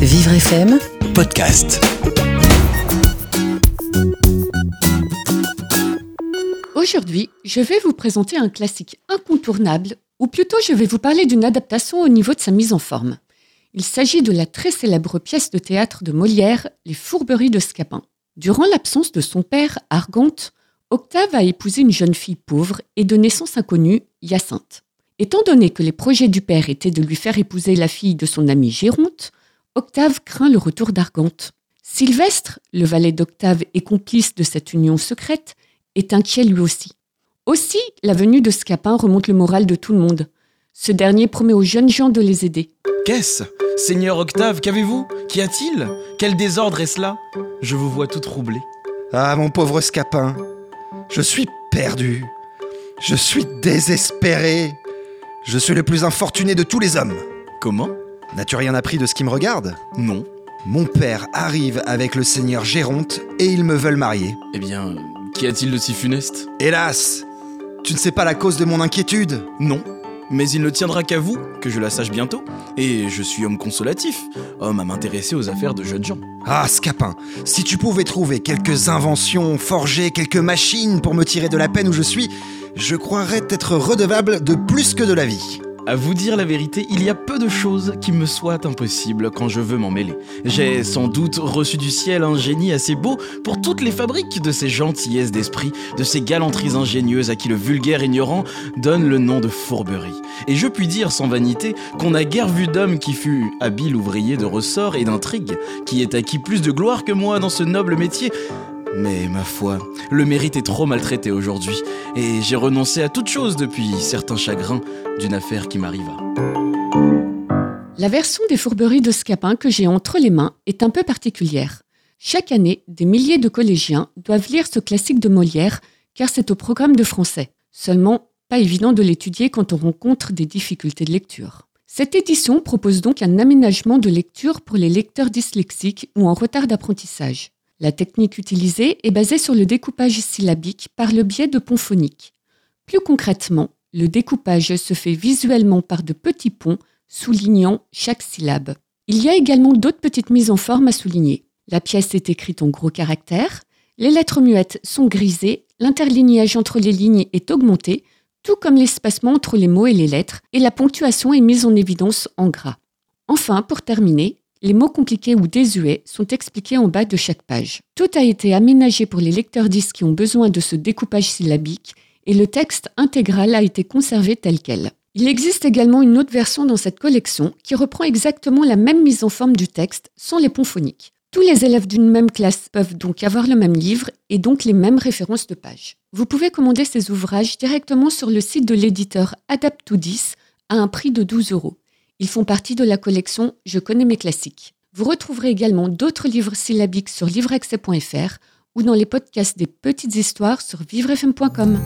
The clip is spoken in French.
Vivre FM podcast. Aujourd'hui, je vais vous présenter un classique incontournable, ou plutôt je vais vous parler d'une adaptation au niveau de sa mise en forme. Il s'agit de la très célèbre pièce de théâtre de Molière, Les Fourberies de Scapin. Durant l'absence de son père, Argonte, Octave a épousé une jeune fille pauvre et de naissance inconnue, Hyacinthe. Étant donné que les projets du père étaient de lui faire épouser la fille de son ami Géronte, Octave craint le retour d'Argante. Sylvestre, le valet d'Octave et complice de cette union secrète, est inquiet lui aussi. Aussi, la venue de Scapin remonte le moral de tout le monde. Ce dernier promet aux jeunes gens de les aider. Qu'est-ce Seigneur Octave, qu'avez-vous? Qu'y a-t-il? Quel désordre est cela? Je vous vois tout troublé. Ah, mon pauvre Scapin, je suis perdu. Je suis désespéré. Je suis le plus infortuné de tous les hommes. Comment? N'as-tu rien appris de ce qui me regarde? Non. Mon père arrive avec le seigneur Géronte et ils me veulent marier. Eh bien, qu'y a-t-il de si funeste? Hélas Tu ne sais pas la cause de mon inquiétude? Non. Mais il ne tiendra qu'à vous que je la sache bientôt. Et je suis homme consolatif, homme à m'intéresser aux affaires de jeunes gens. Ah, Scapin, si tu pouvais trouver quelques inventions, forger quelques machines pour me tirer de la peine où je suis, je croirais être redevable de plus que de la vie. À vous dire la vérité, il y a peu de choses qui me soient impossibles quand je veux m'en mêler. J'ai sans doute reçu du ciel un génie assez beau pour toutes les fabriques de ces gentillesses d'esprit, de ces galanteries ingénieuses à qui le vulgaire ignorant donne le nom de fourberie. Et je puis dire sans vanité qu'on n'a guère vu d'homme qui fut habile ouvrier de ressorts et d'intrigues, qui ait acquis plus de gloire que moi dans ce noble métier. Mais ma foi, le mérite est trop maltraité aujourd'hui, et j'ai renoncé à toute chose depuis certains chagrins d'une affaire qui m'arriva. La version des fourberies de Scapin que j'ai entre les mains est un peu particulière. Chaque année, des milliers de collégiens doivent lire ce classique de Molière car c'est au programme de français. Seulement, pas évident de l'étudier quand on rencontre des difficultés de lecture. Cette édition propose donc un aménagement de lecture pour les lecteurs dyslexiques ou en retard d'apprentissage. La technique utilisée est basée sur le découpage syllabique par le biais de ponts phoniques. Plus concrètement, le découpage se fait visuellement par de petits ponts soulignant chaque syllabe. Il y a également d'autres petites mises en forme à souligner. La pièce est écrite en gros caractères, les lettres muettes sont grisées, l'interlignage entre les lignes est augmenté, tout comme l'espacement entre les mots et les lettres, et la ponctuation est mise en évidence en gras. Enfin, pour terminer, les mots compliqués ou désuets sont expliqués en bas de chaque page. Tout a été aménagé pour les lecteurs disques qui ont besoin de ce découpage syllabique et le texte intégral a été conservé tel quel. Il existe également une autre version dans cette collection qui reprend exactement la même mise en forme du texte sans les ponts phoniques. Tous les élèves d'une même classe peuvent donc avoir le même livre et donc les mêmes références de pages. Vous pouvez commander ces ouvrages directement sur le site de l'éditeur Adapt210 à un prix de 12 euros. Ils font partie de la collection Je connais mes classiques. Vous retrouverez également d'autres livres syllabiques sur livreaccès.fr ou dans les podcasts des petites histoires sur vivrefm.com.